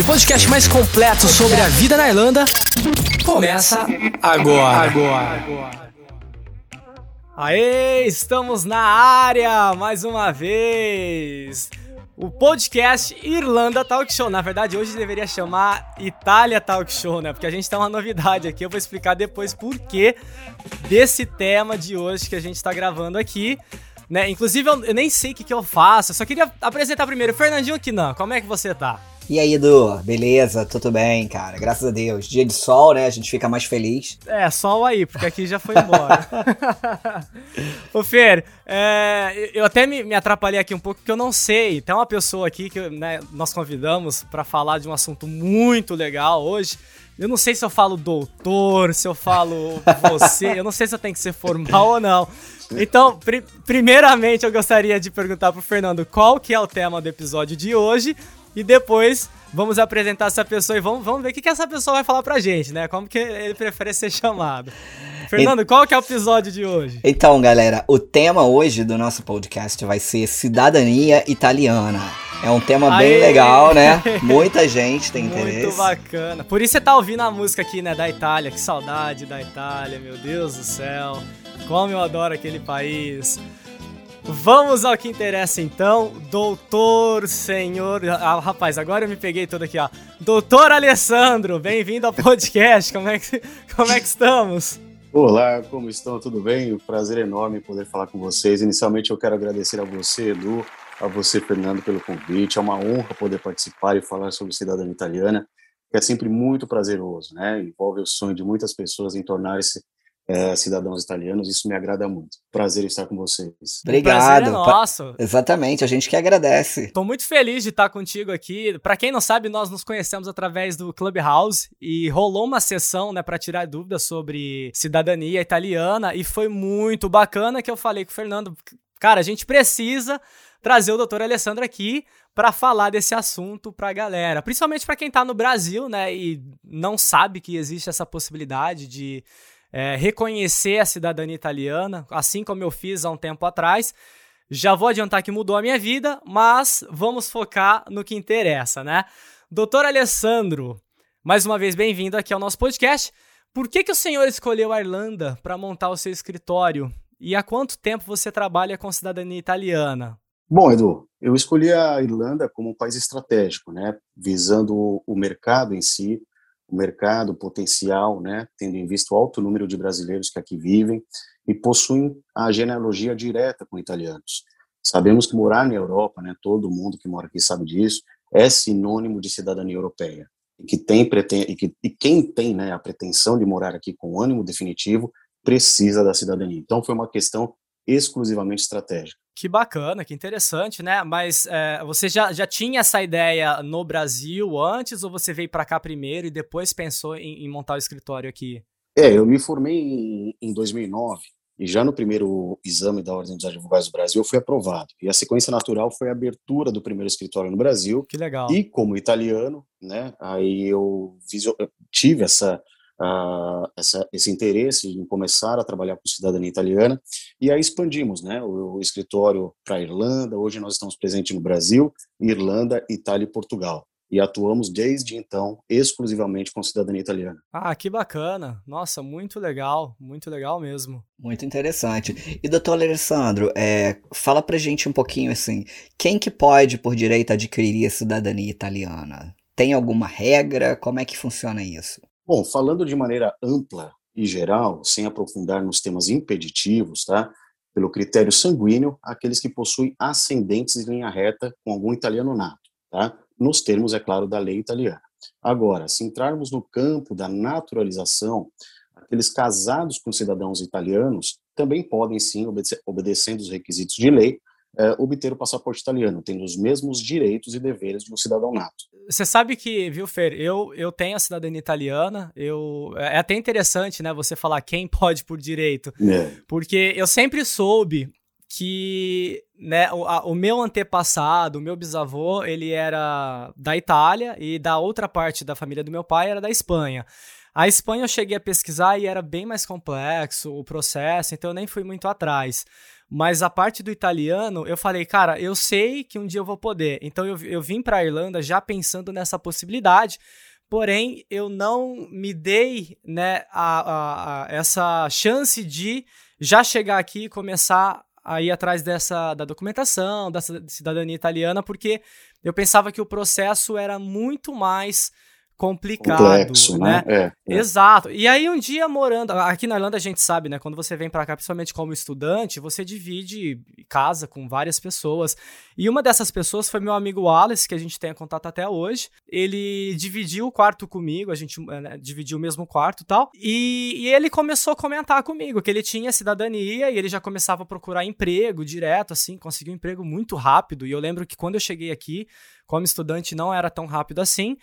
E o podcast mais completo sobre a vida na Irlanda começa agora. Agora. Aê, estamos na área mais uma vez. O podcast Irlanda Talk Show. Na verdade, hoje deveria chamar Itália Talk Show, né? Porque a gente tem uma novidade aqui. Eu vou explicar depois por que desse tema de hoje que a gente está gravando aqui. Né? Inclusive, eu, eu nem sei o que, que eu faço. Eu só queria apresentar primeiro. Fernandinho Quinan, como é que você tá? E aí, Edu, beleza? Tudo bem, cara? Graças a Deus. Dia de sol, né? A gente fica mais feliz. É, sol aí, porque aqui já foi embora. Ô, Fer, é, eu até me, me, atrapalhei aqui um pouco, porque eu não sei. Tem uma pessoa aqui que né, nós convidamos para falar de um assunto muito legal hoje. Eu não sei se eu falo doutor, se eu falo você, eu não sei se eu tenho que ser formal ou não. Então, pri primeiramente eu gostaria de perguntar pro Fernando qual que é o tema do episódio de hoje e depois vamos apresentar essa pessoa e vamos, vamos ver o que, que essa pessoa vai falar pra gente, né? Como que ele prefere ser chamado. Fernando, qual que é o episódio de hoje? Então, galera, o tema hoje do nosso podcast vai ser cidadania italiana. É um tema Aê! bem legal, né? Muita gente tem interesse. Muito bacana. Por isso você tá ouvindo a música aqui, né, da Itália. Que saudade da Itália, meu Deus do céu. Como eu adoro aquele país. Vamos ao que interessa então, doutor, senhor. Ah, rapaz, agora eu me peguei todo aqui, ó. Doutor Alessandro, bem-vindo ao podcast. Como é que, como é que estamos? Olá, como estão? Tudo bem? Um prazer enorme poder falar com vocês. Inicialmente, eu quero agradecer a você, Edu, a você, Fernando, pelo convite. É uma honra poder participar e falar sobre cidadania italiana, que é sempre muito prazeroso, né? Envolve o sonho de muitas pessoas em tornar-se é, cidadãos italianos, isso me agrada muito. Prazer estar com vocês. Obrigado. é nosso. Exatamente, a gente que agradece. Estou muito feliz de estar contigo aqui. Para quem não sabe, nós nos conhecemos através do Clubhouse e rolou uma sessão, né, para tirar dúvidas sobre cidadania italiana e foi muito bacana que eu falei com o Fernando, cara, a gente precisa trazer o doutor Alessandro aqui para falar desse assunto para a galera, principalmente para quem está no Brasil, né, e não sabe que existe essa possibilidade de é, reconhecer a cidadania italiana, assim como eu fiz há um tempo atrás. Já vou adiantar que mudou a minha vida, mas vamos focar no que interessa, né? Doutor Alessandro, mais uma vez bem-vindo aqui ao nosso podcast. Por que, que o senhor escolheu a Irlanda para montar o seu escritório? E há quanto tempo você trabalha com cidadania italiana? Bom, Edu, eu escolhi a Irlanda como um país estratégico, né? Visando o mercado em si, o mercado, potencial, né, tendo em vista o alto número de brasileiros que aqui vivem e possuem a genealogia direta com italianos. Sabemos que morar na Europa, né, todo mundo que mora aqui sabe disso, é sinônimo de cidadania europeia. E, que tem, e, que, e quem tem né, a pretensão de morar aqui com ânimo definitivo precisa da cidadania. Então foi uma questão exclusivamente estratégica. Que bacana, que interessante, né? Mas é, você já, já tinha essa ideia no Brasil antes ou você veio para cá primeiro e depois pensou em, em, montar o escritório aqui? É, eu me formei em, em 2009 e já no primeiro exame da Ordem dos Advogados do Brasil eu fui aprovado. E a sequência natural foi a abertura do primeiro escritório no Brasil. Que legal. E como italiano, né? Aí eu, eu tive essa uh, essa, esse interesse em começar a trabalhar com cidadania italiana e aí expandimos, né, o, o escritório para a Irlanda. Hoje nós estamos presentes no Brasil, Irlanda, Itália e Portugal e atuamos desde então exclusivamente com cidadania italiana. Ah, que bacana! Nossa, muito legal, muito legal mesmo. Muito interessante. E doutor Alessandro, é, fala pra gente um pouquinho assim, quem que pode por direito adquirir a cidadania italiana? Tem alguma regra? Como é que funciona isso? Bom, falando de maneira ampla e geral, sem aprofundar nos temas impeditivos, tá? Pelo critério sanguíneo, aqueles que possuem ascendentes em linha reta com algum italiano nato, tá? Nos termos, é claro, da lei italiana. Agora, se entrarmos no campo da naturalização, aqueles casados com cidadãos italianos também podem sim, obedecendo os requisitos de lei, é, obter o passaporte italiano, tendo os mesmos direitos e deveres de um cidadão nato. Você sabe que, viu, Fer, eu, eu tenho a cidadania italiana, eu, é até interessante, né, você falar quem pode por direito, é. porque eu sempre soube que né, o, a, o, meu antepassado, o meu bisavô, ele era da Itália e da outra parte da família do meu pai era da Espanha. A Espanha eu cheguei a pesquisar e era bem mais complexo o processo, então eu nem fui muito atrás. Mas a parte do italiano, eu falei, cara, eu sei que um dia eu vou poder. Então eu, eu vim para a Irlanda já pensando nessa possibilidade. Porém, eu não me dei né, a, a, a essa chance de já chegar aqui e começar a ir atrás dessa da documentação, da cidadania italiana, porque eu pensava que o processo era muito mais complicado, Complexo, né? né? É, é. Exato. E aí um dia morando aqui na Irlanda a gente sabe, né? Quando você vem para cá, principalmente como estudante, você divide casa com várias pessoas. E uma dessas pessoas foi meu amigo Wallace, que a gente tem contato até hoje. Ele dividiu o quarto comigo, a gente né, dividiu o mesmo quarto, e tal. E, ele começou a comentar comigo que ele tinha cidadania e ele já começava a procurar emprego direto, assim, conseguiu um emprego muito rápido. E eu lembro que quando eu cheguei aqui, como estudante, não era tão rápido assim.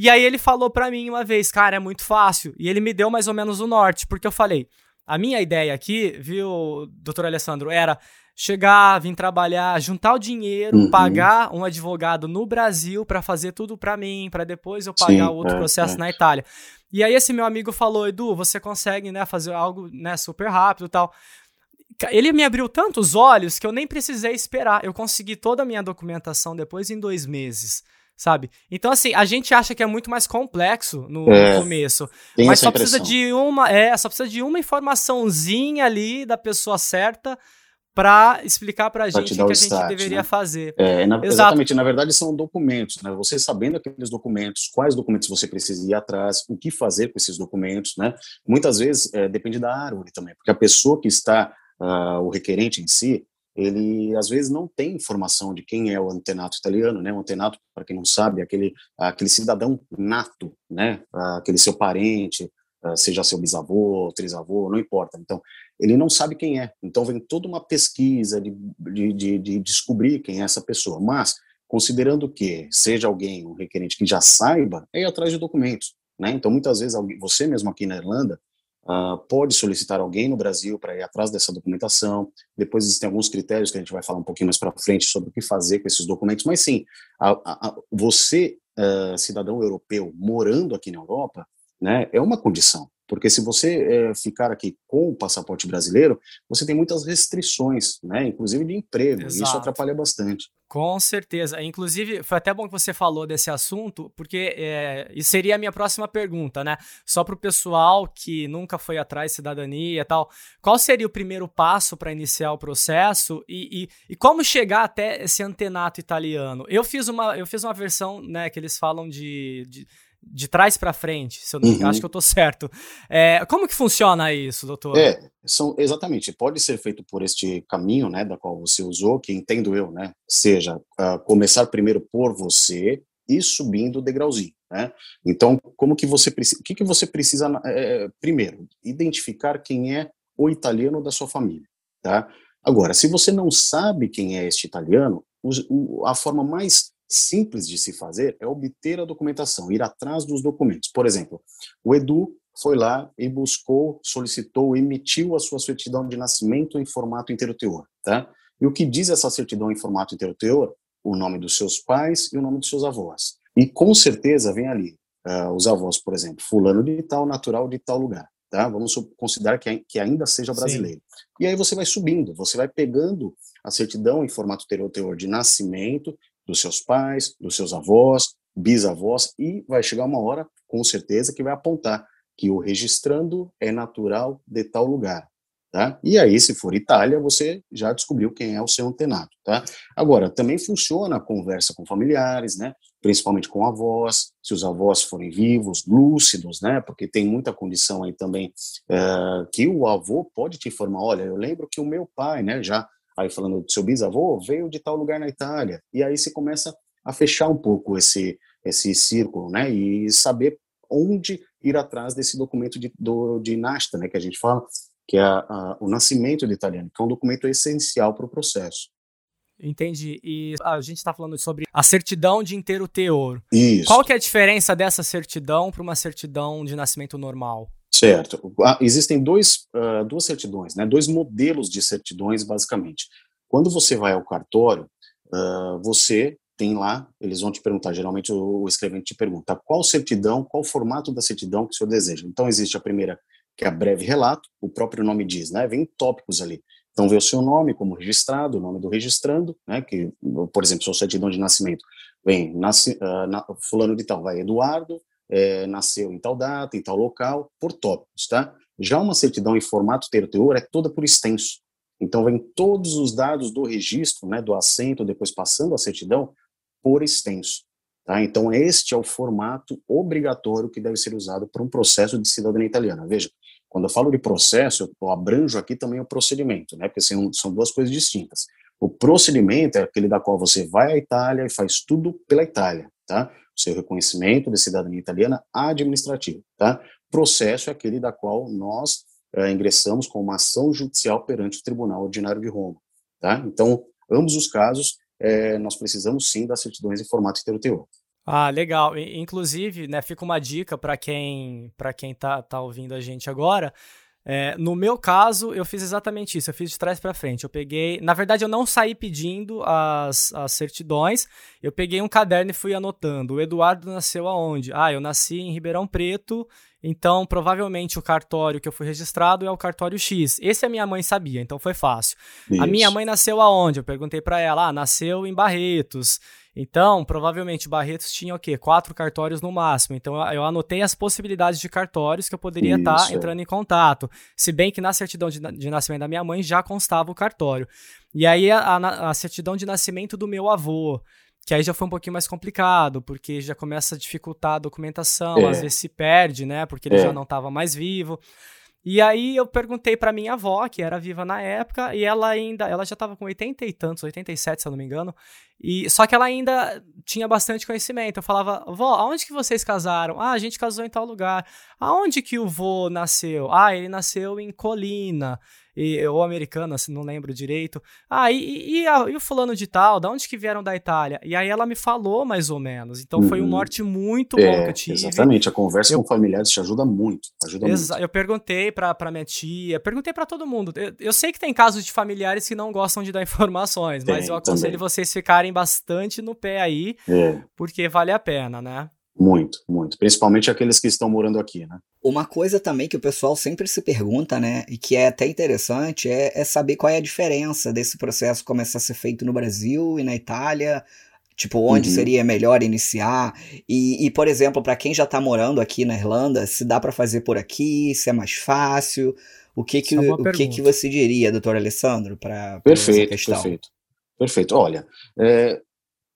E aí ele falou para mim uma vez, cara, é muito fácil. E ele me deu mais ou menos o norte, porque eu falei, a minha ideia aqui, viu, doutor Alessandro, era chegar, vir trabalhar, juntar o dinheiro, uhum. pagar um advogado no Brasil para fazer tudo para mim, para depois eu pagar Sim, outro é, processo é. na Itália. E aí esse meu amigo falou, Edu, você consegue, né, fazer algo, né, super rápido e tal. Ele me abriu tantos olhos que eu nem precisei esperar. Eu consegui toda a minha documentação depois em dois meses sabe? Então, assim, a gente acha que é muito mais complexo no, é, no começo. Mas só precisa de uma. É, só precisa de uma informaçãozinha ali da pessoa certa para explicar para a gente o que a gente start, deveria né? fazer. É, na, exatamente, na verdade são documentos, né? Você sabendo aqueles documentos, quais documentos você precisa ir atrás, o que fazer com esses documentos, né? Muitas vezes é, depende da árvore também, porque a pessoa que está, uh, o requerente em si, ele às vezes não tem informação de quem é o antenato italiano, né? O antenato, para quem não sabe, é aquele aquele cidadão nato, né? Aquele seu parente, ah, seja seu bisavô, trisavô, não importa. Então, ele não sabe quem é. Então, vem toda uma pesquisa de, de, de, de descobrir quem é essa pessoa. Mas, considerando que seja alguém, um requerente que já saiba, é ir atrás de documentos. Né? Então, muitas vezes, você mesmo aqui na Irlanda, Uh, pode solicitar alguém no Brasil para ir atrás dessa documentação. Depois existem alguns critérios que a gente vai falar um pouquinho mais para frente sobre o que fazer com esses documentos. Mas sim, a, a, a, você, uh, cidadão europeu, morando aqui na Europa, né, é uma condição. Porque se você uh, ficar aqui com o passaporte brasileiro, você tem muitas restrições, né, inclusive de emprego. Exato. E isso atrapalha bastante. Com certeza. Inclusive, foi até bom que você falou desse assunto, porque é, isso seria a minha próxima pergunta, né? Só para o pessoal que nunca foi atrás cidadania e tal, qual seria o primeiro passo para iniciar o processo e, e, e, como chegar até esse antenato italiano? Eu fiz uma, eu fiz uma versão, né, que eles falam de, de de trás para frente, se eu não uhum. acho que eu estou certo. É, como que funciona isso, doutor? É, são exatamente. Pode ser feito por este caminho, né, da qual você usou, que entendo eu, né, seja uh, começar primeiro por você e subindo o degrauzinho, né. Então, como que você precisa? O que que você precisa? É, primeiro, identificar quem é o italiano da sua família, tá? Agora, se você não sabe quem é este italiano, a forma mais simples de se fazer é obter a documentação, ir atrás dos documentos. Por exemplo, o Edu foi lá e buscou, solicitou, emitiu a sua certidão de nascimento em formato inteiro-teor, tá? E o que diz essa certidão em formato inteiro-teor? O nome dos seus pais e o nome dos seus avós. E com certeza vem ali uh, os avós, por exemplo, fulano de tal, natural de tal lugar, tá? Vamos considerar que, que ainda seja brasileiro. Sim. E aí você vai subindo, você vai pegando a certidão em formato inteiro-teor de nascimento dos seus pais, dos seus avós, bisavós, e vai chegar uma hora, com certeza, que vai apontar que o registrando é natural de tal lugar. Tá? E aí, se for Itália, você já descobriu quem é o seu antenato. Tá? Agora, também funciona a conversa com familiares, né? principalmente com avós, se os avós forem vivos, lúcidos, né? porque tem muita condição aí também uh, que o avô pode te informar, olha, eu lembro que o meu pai, né, já aí falando do seu bisavô, veio de tal lugar na Itália. E aí você começa a fechar um pouco esse, esse círculo, né? E saber onde ir atrás desse documento de, do, de Nasta, né? Que a gente fala, que é a, a, o nascimento do italiano, que é um documento essencial para o processo. Entendi. E a gente está falando sobre a certidão de inteiro teor. Isso. Qual que é a diferença dessa certidão para uma certidão de nascimento normal? Certo. Ah, existem dois, uh, duas certidões, né? dois modelos de certidões, basicamente. Quando você vai ao cartório, uh, você tem lá, eles vão te perguntar, geralmente o, o escrevente te pergunta qual certidão, qual formato da certidão que o senhor deseja. Então, existe a primeira, que é a breve relato, o próprio nome diz, né? Vem tópicos ali. Então, vê o seu nome como registrado, o nome do registrando, né? Que, por exemplo, sua certidão de nascimento vem, nasce, uh, na, fulano de tal, vai Eduardo, é, nasceu em tal data, em tal local, por tópicos, tá? Já uma certidão em formato teor é toda por extenso. Então, vem todos os dados do registro, né, do assento, depois passando a certidão, por extenso. Tá? Então, este é o formato obrigatório que deve ser usado para um processo de cidadania italiana. Veja, quando eu falo de processo, eu abranjo aqui também o procedimento, né? porque são, são duas coisas distintas. O procedimento é aquele da qual você vai à Itália e faz tudo pela Itália, tá? Seu reconhecimento de cidadania italiana administrativa, tá? Processo é aquele da qual nós é, ingressamos com uma ação judicial perante o Tribunal Ordinário de Roma, tá? Então, ambos os casos, é, nós precisamos sim das certidões em formato heteroteor. Ah, legal. Inclusive, né, fica uma dica para quem para quem tá, tá ouvindo a gente agora. É, no meu caso, eu fiz exatamente isso. Eu fiz de trás para frente. Eu peguei, na verdade, eu não saí pedindo as, as certidões. Eu peguei um caderno e fui anotando. O Eduardo nasceu aonde? Ah, eu nasci em Ribeirão Preto. Então, provavelmente o cartório que eu fui registrado é o cartório X. Esse a minha mãe sabia, então foi fácil. Isso. A minha mãe nasceu aonde? Eu perguntei para ela. Ah, nasceu em Barretos. Então, provavelmente Barretos tinha o quê? Quatro cartórios no máximo. Então, eu anotei as possibilidades de cartórios que eu poderia estar tá entrando em contato. Se bem que na certidão de, de, nascimento da minha mãe já constava o cartório. E aí, a, a, a certidão de nascimento do meu avô que aí já foi um pouquinho mais complicado, porque já começa a dificultar a documentação, é. às vezes se perde, né, porque ele é. já não estava mais vivo. E aí eu perguntei para minha avó, que era viva na época, e ela ainda, ela já estava com 80 e tantos, 87, se eu não me engano, e só que ela ainda tinha bastante conhecimento. Eu falava, vó, aonde que vocês casaram? Ah, a gente casou em tal lugar. Aonde que o vô nasceu? Ah, ele nasceu em Colina e, ou americana, se não lembro direito. Ah, e, e, a, e, o fulano de tal, da onde que vieram da Itália? E aí ela me falou mais ou menos. Então uhum. foi um uhum. norte muito bom é, que eu tive. Exatamente, a conversa eu, com familiares te ajuda muito. Ajuda muito. Eu perguntei pra, pra minha tia, perguntei para todo mundo. Eu, eu, sei que tem casos de familiares que não gostam de dar informações, tem, mas eu aconselho também. vocês ficarem bastante no pé aí, é. porque vale a pena, né? Muito, muito. Principalmente aqueles que estão morando aqui, né? Uma coisa também que o pessoal sempre se pergunta, né, e que é até interessante, é, é saber qual é a diferença desse processo começar a ser feito no Brasil e na Itália, tipo, onde uhum. seria melhor iniciar. E, e por exemplo, para quem já está morando aqui na Irlanda, se dá para fazer por aqui, se é mais fácil. O que que, é o que, que você diria, doutor Alessandro, para essa questão? Perfeito, perfeito. Olha, é,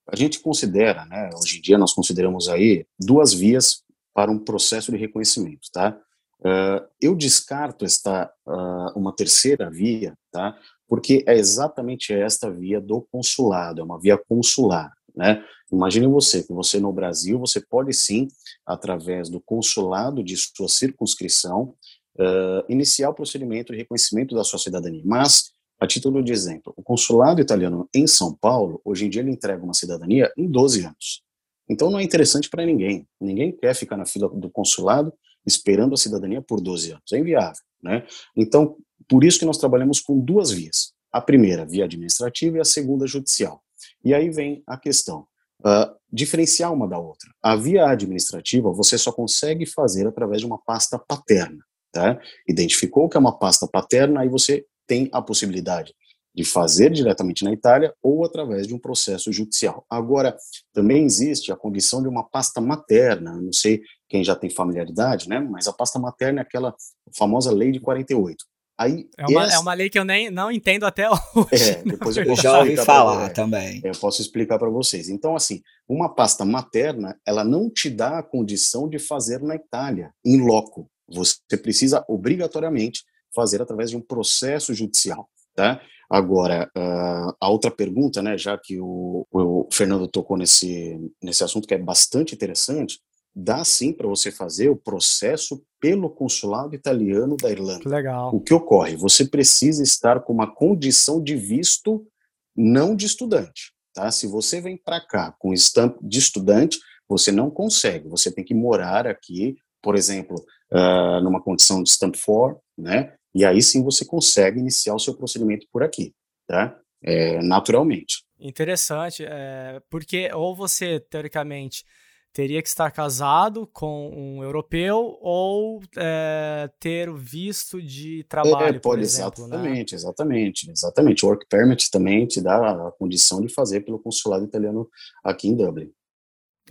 a gente considera, né, hoje em dia nós consideramos aí duas vias para um processo de reconhecimento, tá? Uh, eu descarto esta uh, uma terceira via, tá? Porque é exatamente esta via do consulado, é uma via consular, né? Imagine você que você no Brasil você pode sim, através do consulado de sua circunscrição, uh, iniciar o procedimento de reconhecimento da sua cidadania. Mas a título de exemplo, o consulado italiano em São Paulo, hoje em dia ele entrega uma cidadania em 12 anos. Então não é interessante para ninguém. Ninguém quer ficar na fila do consulado esperando a cidadania por 12 anos. É inviável, né? Então, por isso que nós trabalhamos com duas vias. A primeira, via administrativa, e a segunda, judicial. E aí vem a questão, uh, diferenciar uma da outra. A via administrativa você só consegue fazer através de uma pasta paterna, tá? Identificou que é uma pasta paterna, aí você tem a possibilidade de fazer diretamente na Itália ou através de um processo judicial. Agora, também existe a condição de uma pasta materna, não sei quem já tem familiaridade, né, mas a pasta materna é aquela famosa lei de 48. Aí, é, uma, essa... é uma lei que eu nem não entendo até hoje. É, depois eu, eu já ouvi falar também. Eu posso explicar para vocês. Então, assim, uma pasta materna, ela não te dá a condição de fazer na Itália, em loco. Você precisa obrigatoriamente fazer através de um processo judicial, tá? Agora, uh, a outra pergunta, né, já que o, o, Fernando tocou nesse, nesse assunto que é bastante interessante, dá sim para você fazer o processo pelo consulado italiano da Irlanda. Legal. O que ocorre? Você precisa estar com uma condição de visto não de estudante, tá? Se você vem para cá com stamp de estudante, você não consegue, você tem que morar aqui, por exemplo, uh, numa condição de stamp 4, né? E aí sim você consegue iniciar o seu procedimento por aqui, tá? É, naturalmente. Interessante, é, porque ou você, teoricamente, teria que estar casado com um europeu ou é, ter o visto de trabalho, é, pode, exemplo. Né? Exatamente, né? exatamente, exatamente. O work permit também te dá a condição de fazer pelo consulado italiano aqui em Dublin.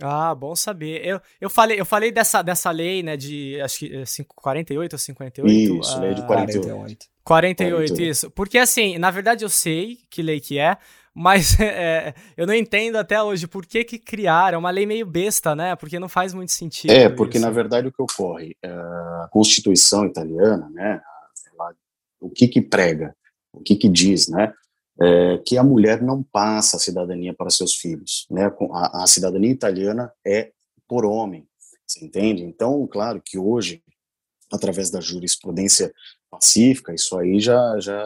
Ah, bom saber. Eu, eu, falei, eu falei dessa, dessa lei, né, de acho que 48 ou 58? Isso, lei de 48. 48. 48, 48, isso. Porque assim, na verdade eu sei que lei que é, mas é, eu não entendo até hoje por que, que criaram. É uma lei meio besta, né? Porque não faz muito sentido. É, porque isso. na verdade o que ocorre, é, a Constituição italiana, né? Ela, o que que prega, o que que diz, né? É, que a mulher não passa a cidadania para seus filhos, né? A, a cidadania italiana é por homem, você entende? Então, claro que hoje, através da jurisprudência pacífica, isso aí já já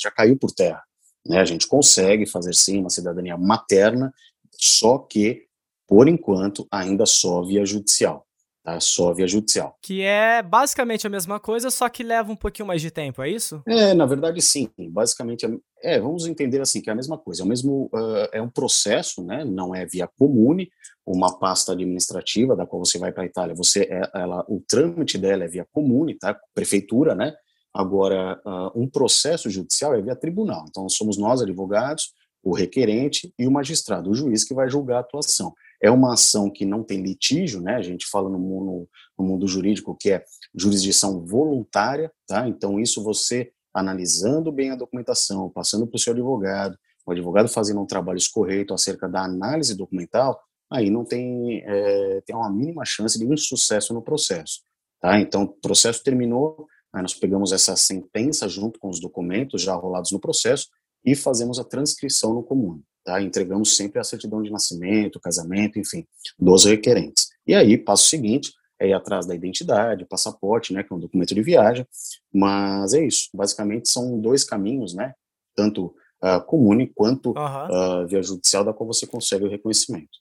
já caiu por terra. Né? A gente consegue fazer sim uma cidadania materna, só que, por enquanto, ainda só via judicial. Tá? Só via judicial. Que é basicamente a mesma coisa, só que leva um pouquinho mais de tempo, é isso? É, na verdade, sim. Basicamente, é, é vamos entender assim que é a mesma coisa. É o mesmo, uh, é um processo, né? Não é via comune, uma pasta administrativa da qual você vai para a Itália. Você, é, ela, o trâmite dela é via comune, tá? Prefeitura, né? Agora, uh, um processo judicial é via tribunal. Então, somos nós, advogados, o requerente e o magistrado, o juiz que vai julgar a atuação. É uma ação que não tem litígio, né? A gente fala no mundo, no mundo jurídico que é jurisdição voluntária, tá? Então, isso você analisando bem a documentação, passando para o seu advogado, o advogado fazendo um trabalho escorreito acerca da análise documental, aí não tem, é, tem uma mínima chance de insucesso no processo. Tá? Então, o processo terminou, Aí nós pegamos essa sentença junto com os documentos já rolados no processo e fazemos a transcrição no comum. Tá? Entregamos sempre a certidão de nascimento, casamento, enfim, dos requerentes. E aí, passo seguinte, é ir atrás da identidade, passaporte, né, que é um documento de viagem, mas é isso. Basicamente são dois caminhos, né, tanto uh, comune quanto uhum. uh, via judicial, da qual você consegue o reconhecimento.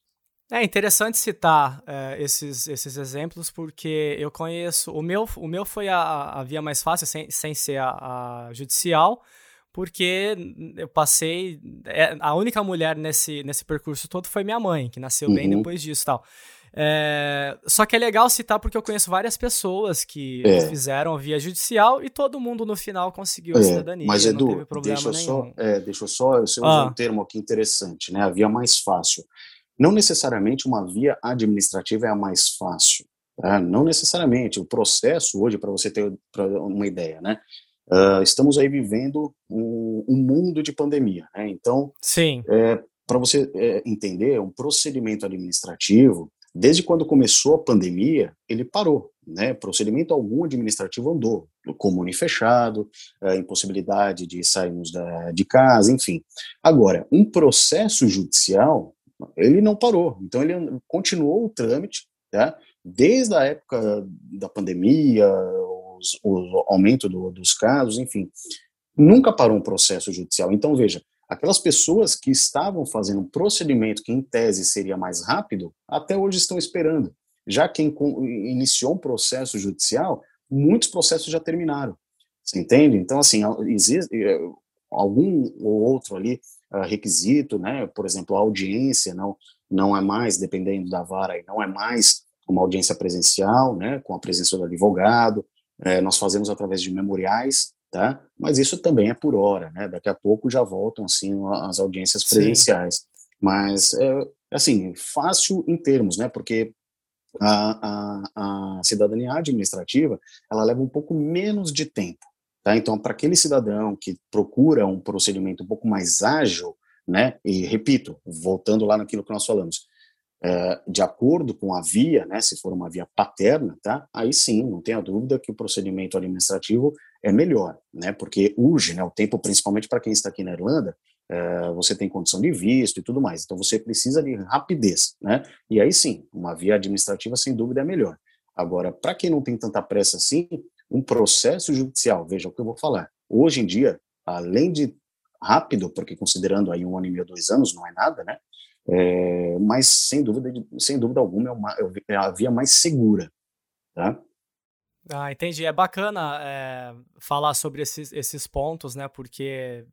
É interessante citar é, esses, esses exemplos, porque eu conheço. O meu, o meu foi a, a via mais fácil, sem, sem ser a, a judicial, porque eu passei. É, a única mulher nesse, nesse percurso todo foi minha mãe, que nasceu uhum. bem depois disso tal. É, só que é legal citar porque eu conheço várias pessoas que é. fizeram via judicial e todo mundo no final conseguiu a é, cidadania. Mas Edu, deixa eu, só, é, deixa eu só, você ah. um termo aqui interessante, né? A via mais fácil. Não necessariamente uma via administrativa é a mais fácil. Tá? Não necessariamente. O processo, hoje, para você ter uma ideia, né? Uh, estamos aí vivendo um, um mundo de pandemia. Né? Então, Sim. É, para você é, entender, um procedimento administrativo, desde quando começou a pandemia, ele parou. Né? Procedimento algum administrativo andou, comune fechado, é, impossibilidade de sairmos da, de casa, enfim. Agora, um processo judicial, ele não parou. Então ele continuou o trâmite, tá? desde a época da pandemia, os, o aumento do, dos casos, enfim, nunca parou um processo judicial. Então veja, aquelas pessoas que estavam fazendo um procedimento que em tese seria mais rápido, até hoje estão esperando. Já quem iniciou um processo judicial, muitos processos já terminaram. Você entende? Então, assim, existe eh, algum ou outro ali uh, requisito, né? Por exemplo, a audiência não não é mais, dependendo da vara, não é mais uma audiência presencial, né? Com a presença do advogado. É, nós fazemos através de memoriais, tá? Mas isso também é por hora, né? Daqui a pouco já voltam assim as audiências presenciais. Sim. Mas é, assim fácil em termos, né? Porque a, a, a cidadania administrativa ela leva um pouco menos de tempo, Tá? Então, para aquele cidadão que procura um procedimento um pouco mais ágil, né, e repito, voltando lá naquilo que nós falamos, de acordo com a via, né, se for uma via paterna, tá, aí sim, não tenha dúvida que o procedimento administrativo é melhor, né, porque urge, né, o tempo, principalmente para quem está aqui na Irlanda, é, você tem condição de visto e tudo mais, então você precisa de rapidez, né, e aí sim, uma via administrativa sem dúvida é melhor. Agora, para quem não tem tanta pressa assim, um processo judicial, veja o que eu vou falar. Hoje em dia, além de rápido, porque considerando aí um ano e meio, dois anos, não é nada, né? É, mas sem dúvida, sem dúvida alguma, é, uma, é a via mais segura, tá? Ah, entendi. É bacana é, falar sobre esses, esses pontos, né? Porque,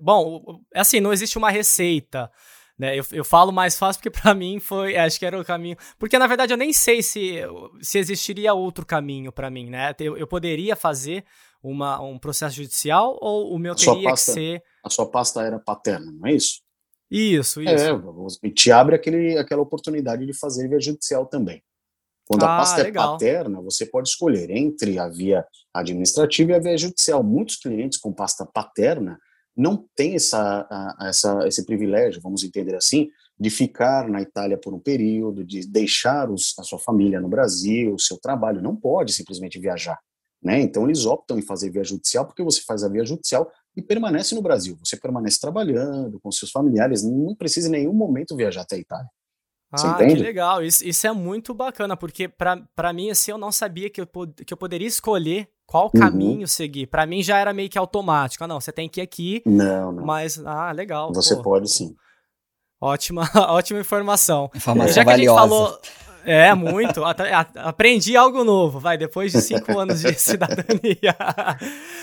bom, é assim, não existe uma receita. Né? Eu, eu falo mais fácil porque para mim foi, acho que era o caminho. Porque na verdade eu nem sei se, se existiria outro caminho para mim, né? Eu, eu poderia fazer uma, um processo judicial ou o meu teria pasta, que ser. A sua pasta era paterna, não é isso? Isso, isso. É, te abre aquele, aquela oportunidade de fazer via judicial também. Quando ah, a pasta é legal. é paterna, você pode escolher entre a via administrativa e a via judicial. Muitos clientes com pasta paterna não têm essa, essa, esse privilégio, vamos entender assim, de ficar na Itália por um período, de deixar os, a sua família no Brasil, o seu trabalho. Não pode simplesmente viajar. Né? Então eles optam em fazer via judicial porque você faz a via judicial e permanece no Brasil. Você permanece trabalhando com seus familiares, não precisa em nenhum momento viajar até a Itália. Ah, que legal. Isso, isso é muito bacana, porque para mim, assim, eu não sabia que eu, que eu poderia escolher qual uhum. caminho seguir. Para mim já era meio que automático. Ah, não, você tem que ir aqui. Não, não. Mas, ah, legal. Você pô. pode sim. Ótima, ótima informação. Informação já que valiosa. a gente falou é, muito. Aprendi algo novo, vai, depois de cinco anos de cidadania.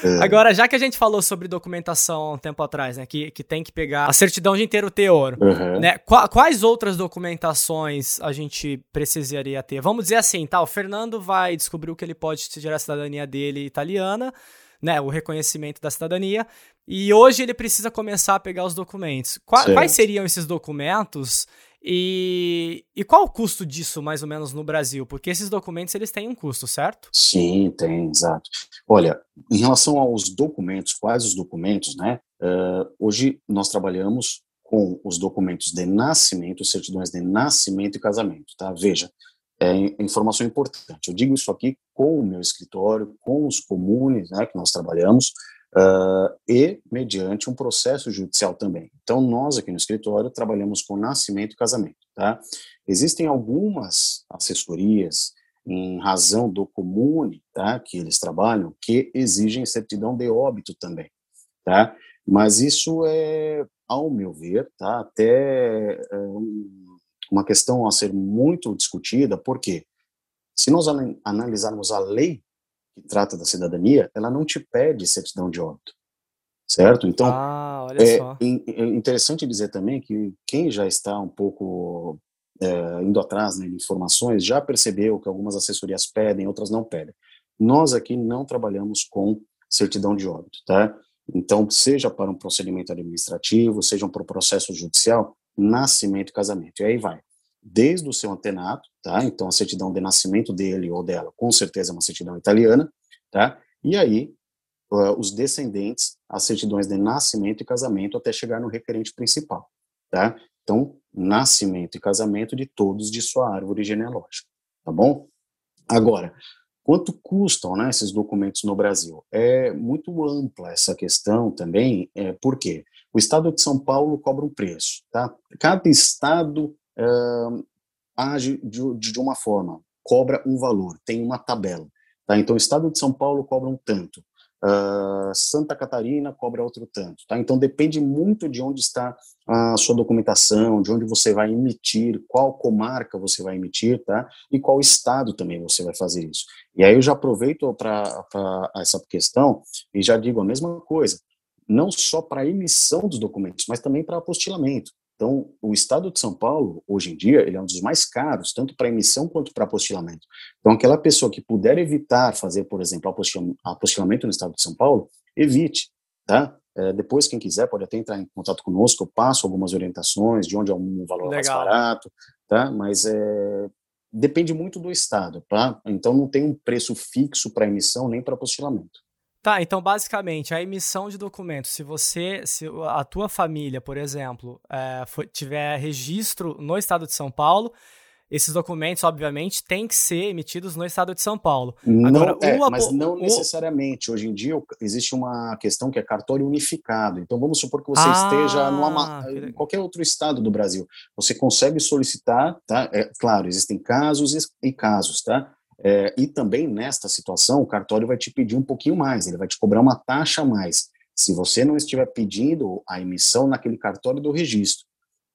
É. Agora, já que a gente falou sobre documentação um tempo atrás, né, que, que tem que pegar a certidão de inteiro teor, uhum. né, quais outras documentações a gente precisaria ter? Vamos dizer assim, tá, o Fernando vai descobrir que ele pode tirar a cidadania dele italiana, né, o reconhecimento da cidadania, e hoje ele precisa começar a pegar os documentos. Qua, quais seriam esses documentos e, e qual o custo disso, mais ou menos, no Brasil? Porque esses documentos, eles têm um custo, certo? Sim, tem, exato. Olha, em relação aos documentos, quais os documentos, né? Uh, hoje nós trabalhamos com os documentos de nascimento, certidões de nascimento e casamento, tá? Veja, é informação importante. Eu digo isso aqui com o meu escritório, com os comunes, né, que nós trabalhamos, uh, e mediante um processo judicial também. Então, nós aqui no escritório trabalhamos com nascimento e casamento. Tá? Existem algumas assessorias, em razão do comune tá, que eles trabalham, que exigem certidão de óbito também. Tá? Mas isso é, ao meu ver, tá, até é, uma questão a ser muito discutida, porque se nós analisarmos a lei que trata da cidadania, ela não te pede certidão de óbito, certo? Então, ah, é, é, interessante dizer também que quem já está um pouco é, indo atrás né, de informações já percebeu que algumas assessorias pedem, outras não pedem. Nós aqui não trabalhamos com certidão de óbito, tá? Então, seja para um procedimento administrativo, seja para um processo judicial, nascimento e casamento. E aí vai desde o seu antenato, tá? Então a certidão de nascimento dele ou dela, com certeza é uma certidão italiana, tá? E aí uh, os descendentes, as certidões de nascimento e casamento até chegar no requerente principal, tá? Então, nascimento e casamento de todos de sua árvore genealógica, tá bom? Agora, quanto custam né, esses documentos no Brasil? É muito ampla essa questão também, é, por quê? O Estado de São Paulo cobra um preço, tá? Cada estado uh, age de, de, uma forma, cobra um valor, tem uma tabela. Tá? Então, o Estado de São Paulo cobra um tanto, uh, Santa Catarina cobra outro tanto. Tá? Então, depende muito de onde está a sua documentação, de onde você vai emitir, qual comarca você vai emitir, tá? e qual estado também você vai fazer isso. E aí eu já aproveito para essa questão e já digo a mesma coisa, não só para emissão dos documentos, mas também para apostilamento. Então, o Estado de São Paulo, hoje em dia, ele é um dos mais caros, tanto para emissão quanto para apostilamento. Então, aquela pessoa que puder evitar fazer, por exemplo, apostilamento no Estado de São Paulo, evite, tá? É, depois, quem quiser, pode até entrar em contato conosco, eu passo algumas orientações de onde é um valor Legal. mais barato, tá? Mas é, depende muito do Estado, tá? Então, não tem um preço fixo para emissão nem para apostilamento. Tá, então basicamente a emissão de documentos, se você, se a tua família, por exemplo, é, for, tiver registro no estado de São Paulo, esses documentos, obviamente, têm que ser emitidos no estado de São Paulo. Agora, é, mas não o... necessariamente. Hoje em dia existe uma questão que é cartório unificado. Então vamos supor que você ah, esteja numa, em qualquer outro estado do Brasil. Você consegue solicitar, tá? É, claro, existem casos e casos, tá? É, e também nesta situação, o cartório vai te pedir um pouquinho mais, ele vai te cobrar uma taxa a mais. se você não estiver pedindo a emissão naquele cartório do registro.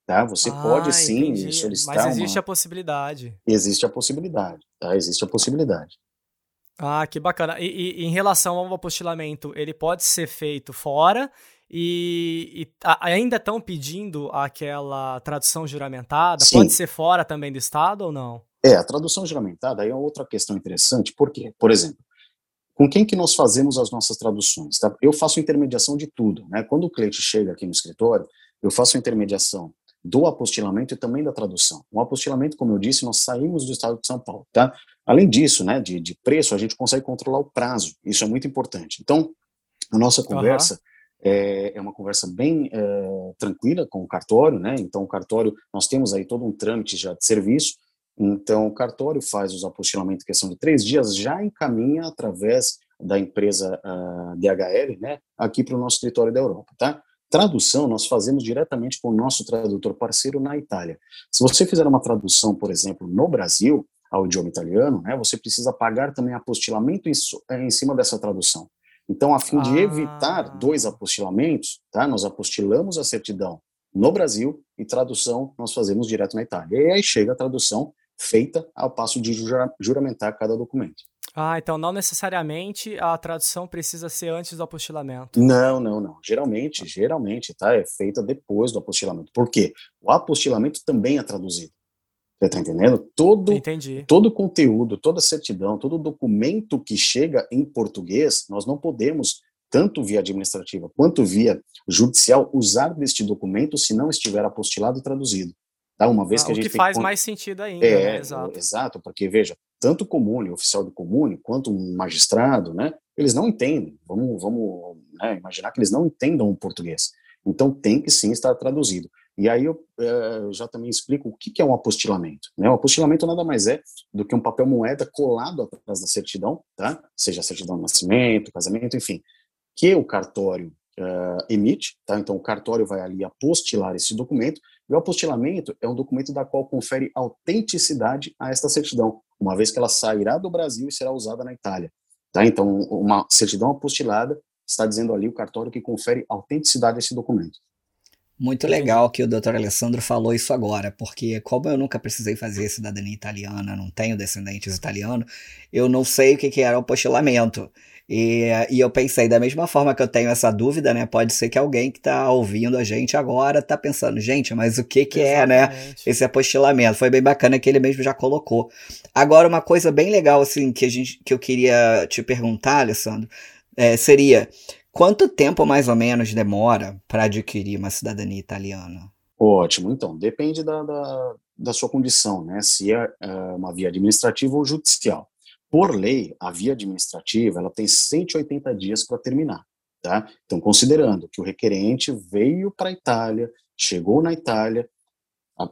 Tá? Você Ah, pode sim entendi. solicitar Mas existe uma. a possibilidade. Existe a possibilidade, tá? Existe a possibilidade. Ah, que bacana. E, e- em relação ao apostilamento, ele pode ser feito fora e, e ainda estão pedindo aquela tradução juramentada? Sim. Pode ser fora também do estado ou não? É, a tradução juramentada aí é outra questão interessante, por quê? Por exemplo, com quem que nós fazemos as nossas traduções? Tá? Eu faço intermediação de tudo, né? Quando o cliente chega aqui no escritório, eu faço intermediação do apostilamento e também da tradução. O apostilamento, como eu disse, nós saímos do estado de São Paulo, tá? Além disso, né, de, de preço, a gente consegue controlar o prazo, isso é muito importante. Então, a nossa conversa é, é uma conversa bem é, tranquila com o cartório, né? Então, o cartório, nós temos aí todo um trâmite já de serviço, então, o cartório faz os apostilamentos em questão de três dias, já encaminha através da empresa ah, DHL, né, aqui para o nosso escritório da Europa, tá? Tradução nós fazemos diretamente com o nosso tradutor parceiro na Itália. Se você fizer uma tradução, por exemplo, no Brasil, ao idioma italiano, né, você precisa pagar também apostilamento em, eh, em cima dessa tradução. Então, a fim de Ah. evitar dois apostilamentos, tá, nós apostilamos a certidão no Brasil e tradução nós fazemos direto na Itália. E aí chega a tradução feita ao passo de jura- juramentar cada documento. Ah, então não necessariamente a tradução precisa ser antes do apostilamento. Não, não, não. Geralmente, geralmente, tá? É feita depois do apostilamento. Por quê? O apostilamento também é traduzido. Você tá entendendo? Todo Entendi. todo conteúdo, toda certidão, todo documento que chega em português, nós não podemos, tanto via administrativa quanto via judicial, usar deste documento se não estiver apostilado e traduzido. Tá? Uma vez Ah, que a o gente que tem faz con- mais sentido ainda, É, né? Exato. exato, porque veja, tanto o comune, o oficial do comune, quanto um magistrado, né, eles não entendem. Vamos, vamos né, imaginar que eles não entendam o português. Então tem que sim estar traduzido. E aí eu, eh, eu já também explico o que, que é um apostilamento. Né? O apostilamento nada mais é do que um papel moeda colado atrás da certidão, tá? Seja a certidão de nascimento, casamento, enfim, que o cartório eh, emite, tá? Então o cartório vai ali apostilar esse documento e o apostilamento é um documento da qual confere autenticidade a esta certidão, uma vez que ela sairá do Brasil e será usada na Itália. Tá? Então, uma certidão apostilada está dizendo ali o cartório que confere autenticidade a esse documento. Muito legal que o Dr. Alessandro falou isso agora, porque como eu nunca precisei fazer cidadania italiana, não tenho descendentes italianos, eu não sei o que, que era o apostilamento. E, e eu pensei, da mesma forma que eu tenho essa dúvida, né? Pode ser que alguém que está ouvindo a gente agora está pensando, gente, mas o que, que é, né? Esse apostilamento. Foi bem bacana que ele mesmo já colocou. Agora, uma coisa bem legal, assim, que, a gente, que eu queria te perguntar, Alessandro, é, seria quanto tempo mais ou menos demora para adquirir uma cidadania italiana? Ótimo, então, depende da, da, da sua condição, né? Se é, é uma via administrativa ou judicial. Por lei, a via administrativa ela tem 180 dias para terminar, tá? Então, considerando que o requerente veio para a Itália, chegou na Itália,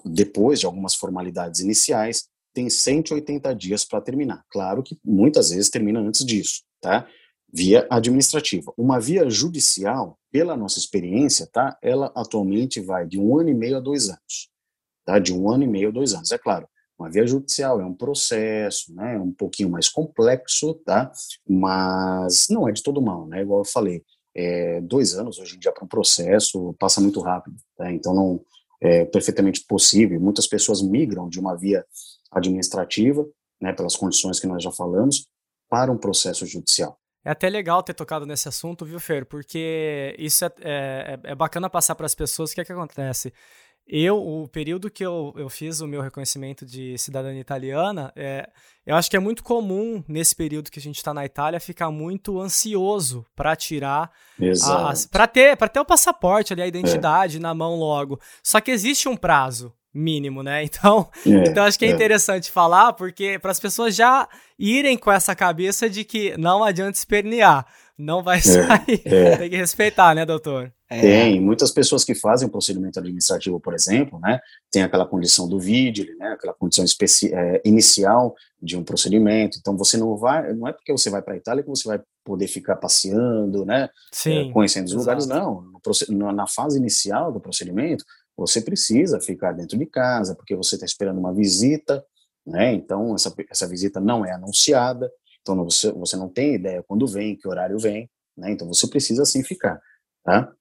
depois de algumas formalidades iniciais, tem 180 dias para terminar. Claro que muitas vezes termina antes disso, tá? Via administrativa. Uma via judicial, pela nossa experiência, tá? Ela atualmente vai de um ano e meio a dois anos, tá? De um ano e meio a dois anos. É claro, uma via judicial é um processo, né? Um pouquinho mais complexo, tá? Mas não é de todo mal, né? Igual eu falei, é, dois anos hoje em dia para um processo passa muito rápido, tá? Então não é perfeitamente possível. Muitas pessoas migram de uma via administrativa, né? Pelas condições que nós já falamos, para um processo judicial. É até legal ter tocado nesse assunto, viu, Fer? Porque isso é, é, é bacana passar para as pessoas. O que é que acontece? Eu, o período que eu, eu fiz o meu reconhecimento de cidadania italiana, é, eu acho que é muito comum, nesse período que a gente está na Itália, ficar muito ansioso para tirar para ter para ter o passaporte ali, a identidade na mão logo. Só que existe um prazo mínimo, né? Então, É, então acho que é, é. interessante falar, porque para as pessoas já irem com essa cabeça de que não adianta espernear, não vai sair. é. Tem que respeitar, né, doutor? É, Tem muitas pessoas que fazem o procedimento administrativo, por exemplo, né? Tem aquela condição do vídeo, né? Aquela condição é, inicial de um procedimento. Então você não vai, não é porque você vai para a Itália que você vai poder ficar passeando, né? Sim. é, conhecendo os exato. lugares, não. Na fase inicial do procedimento, você precisa ficar dentro de casa, porque você está esperando uma visita, né? Então, essa, essa visita não é anunciada, então você, você não tem ideia quando vem, que horário vem, né? Então, você precisa sim ficar. tá?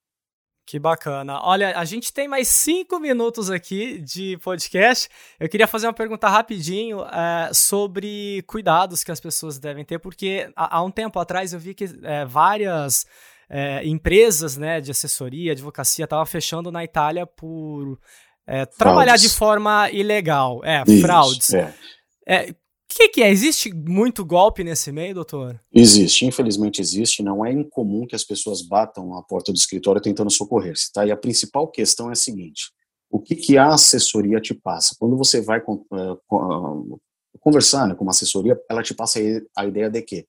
Que bacana. Olha, a gente tem mais cinco minutos aqui de podcast. Eu queria fazer uma pergunta rapidinho é, sobre cuidados que as pessoas devem ter, porque há, há um tempo atrás eu vi que é, várias é, empresas né, de assessoria, advocacia, estavam fechando na Itália por trabalhar de forma ilegal. É, fraudes. É. O que, que, é? Existe muito golpe nesse meio, doutor? Existe, infelizmente existe. Não é incomum que as pessoas batam na porta do escritório tentando socorrer-se, tá? E a principal questão é a seguinte: o que, que a assessoria te passa? Quando você vai uh, conversar né, com uma assessoria, ela te passa a ideia de que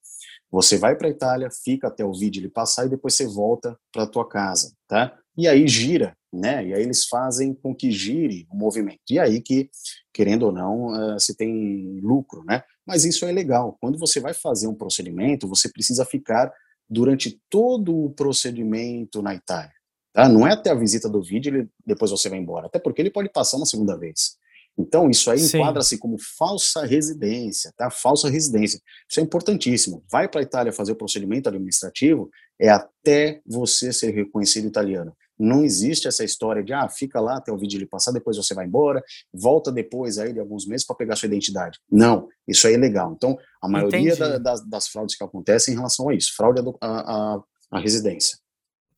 você vai para a Itália, fica até o vídeo ele passar e depois você volta para a tua casa, tá? E aí gira, né? E aí eles fazem com que gire o movimento. E aí que, querendo ou não, uh, se tem lucro, né? Mas isso é legal. Quando você vai fazer um procedimento, você precisa ficar durante todo o procedimento na Itália. Tá? Não é até a visita do vídeo e depois você vai embora. Até porque ele pode passar uma segunda vez. Então, isso aí enquadra-se como falsa residência, tá? Falsa residência. Isso é importantíssimo. Vai para a Itália fazer o procedimento administrativo, é até você ser reconhecido italiano. Não existe essa história de, ah, fica lá até o vídeo ele passar, depois você vai embora, volta depois aí de alguns meses para pegar sua identidade. Não, isso aí é legal. Então, a maioria da, das, das, fraudes que acontecem em relação a isso, fraude à residência.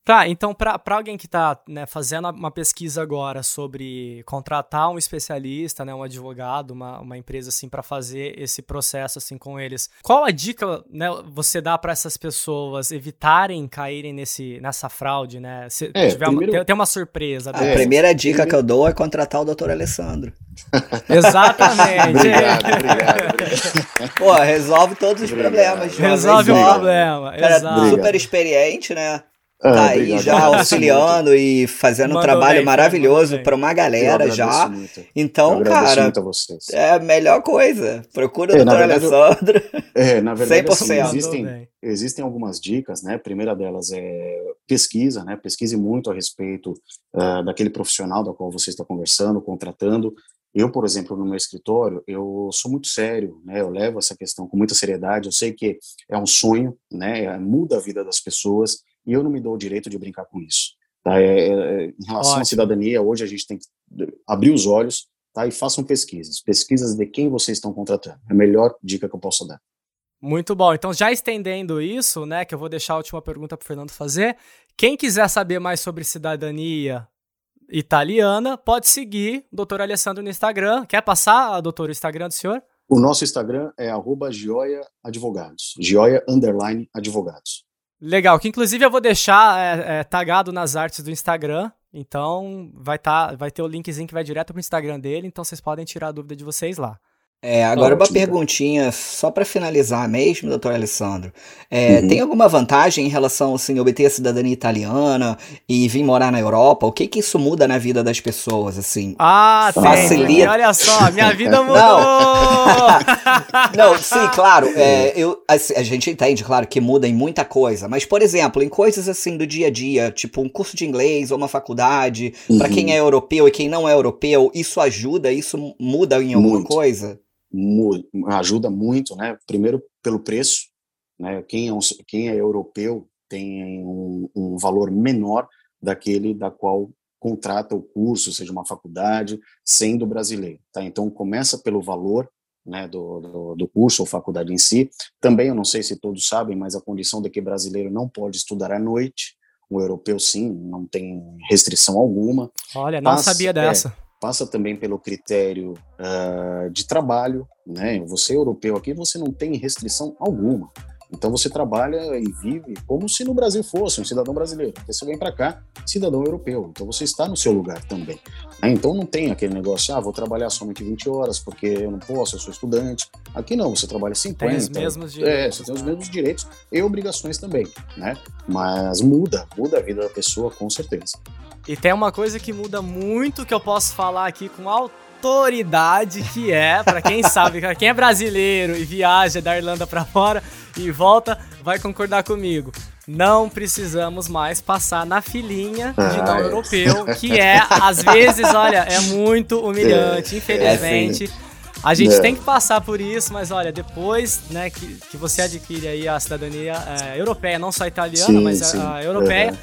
Tá, então para alguém que está né, fazendo uma pesquisa agora sobre contratar um especialista, né, um advogado, uma, uma empresa assim para fazer esse processo assim com eles, qual a dica né, você dá para essas pessoas evitarem caírem nesse, nessa fraude, né? Se é, tiver primeiro... uma, tem, uma surpresa. A primeira dica que eu dou é contratar o Dr. Alessandro. Exatamente. obrigado, obrigado, obrigado. Pô, resolve todos os obrigado. problemas. Resolve o problema. Cara, Exato. super experiente, né? Ah, tá aí já auxiliando e fazendo Mandou um trabalho bem, maravilhoso para uma galera já. Muito. Então, cara, é a melhor coisa. Procura é, o doutor Alessandro. É, na verdade, assim, existem, existem algumas dicas, né? A primeira delas é pesquisa, né? Pesquise muito a respeito uh, daquele profissional da qual você está conversando, contratando. Eu, por exemplo, no meu escritório, eu sou muito sério, né? Eu levo essa questão com muita seriedade. Eu sei que é um sonho, né? É, muda a vida das pessoas e eu não me dou o direito de brincar com isso. Tá? É, é, em relação Ótimo. à cidadania, hoje a gente tem que abrir os olhos tá? e façam pesquisas. Pesquisas de quem vocês estão contratando. É a melhor dica que eu posso dar. Muito bom. Então, já estendendo isso, né, que eu vou deixar a última pergunta para o Fernando fazer. Quem quiser saber mais sobre cidadania italiana, pode seguir o doutor Alessandro no Instagram. Quer passar, doutor, o Instagram do senhor? O nosso Instagram é arroba Gioia Advogados. Gioia Underline Advogados. Legal, que inclusive eu vou deixar é, é, tagado nas artes do Instagram. Então vai, tá, vai ter o linkzinho que vai direto pro Instagram dele, então vocês podem tirar a dúvida de vocês lá. É, agora uma perguntinha, só para finalizar mesmo, doutor Alessandro. É, uhum. Tem alguma vantagem em relação assim, obter a cidadania italiana e vir morar na Europa? O que que isso muda na vida das pessoas, assim? Ah, Facilita... tem, olha só, minha vida mudou! Não, Não sim, claro, é, eu, a, a, gente entende, claro, que muda em muita coisa, mas, por exemplo, em coisas assim do dia a dia, tipo um curso de inglês ou uma faculdade, uhum. para quem é europeu e quem não é europeu, isso ajuda, isso muda em alguma Muito. coisa? Ajuda muito, né? Primeiro pelo preço, né? Quem é, um, quem é europeu tem um, um, valor menor daquele da qual contrata o curso, seja uma faculdade, sendo brasileiro, tá? Então começa pelo valor, né, do, do, do, curso ou faculdade em si. Também eu não sei se todos sabem, mas a condição de que brasileiro não pode estudar à noite, o europeu sim, não tem restrição alguma. Olha, não sabia dessa. É, passa também pelo critério uh, de trabalho, né? Você europeu aqui, você não tem restrição alguma. Então você trabalha e vive como se no Brasil fosse um cidadão brasileiro. Você vem para cá, cidadão europeu. Então você está no seu lugar também. Né? Então não tem aquele negócio, ah, vou trabalhar somente 20 horas porque eu não posso, eu sou estudante. Aqui não, você trabalha 50. Tem os mesmos direitos. É, você tem os mesmos direitos e obrigações também, né? Mas muda, muda a vida da pessoa com certeza. E tem uma coisa que muda muito que eu posso falar aqui com autoridade, que é, para quem sabe, quem é brasileiro e viaja da Irlanda para fora e volta, vai concordar comigo. Não precisamos mais passar na filinha de não europeu, que é, às vezes, olha, é muito humilhante, é, infelizmente. É a gente é. tem que passar por isso, mas olha, depois né, que, que você adquire aí a cidadania é, europeia, não só italiana, sim, mas sim. A, a, europeia,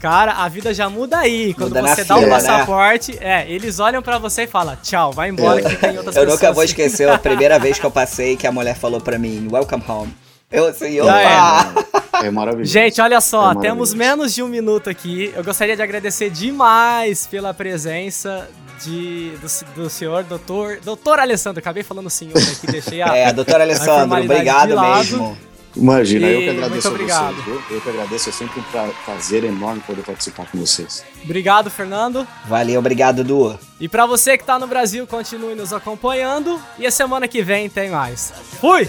Cara, a vida já muda aí. Quando Muda você dá o fila, né? passaporte, é, eles olham pra você e falam, tchau, vai embora que tem outras Eu pessoas. nunca vou esquecer a primeira vez que eu passei que a mulher falou pra mim, welcome home. Eu assim, opa! É maravilhoso. Gente, olha só, É temos menos de um minuto aqui. Eu gostaria de agradecer demais pela presença de, do, do senhor doutor, doutor Alessandro. Acabei falando senhor aqui, deixei a... É, doutor Alessandro, obrigado mesmo. Imagina, eu E que agradeço muito a obrigado. vocês, viu? Eu que agradeço, é sempre um pra- prazer enorme poder participar com vocês. Obrigado, Fernando. Valeu, obrigado, Du. E pra você que tá no Brasil, continue nos acompanhando. E a semana que vem tem mais. Fui!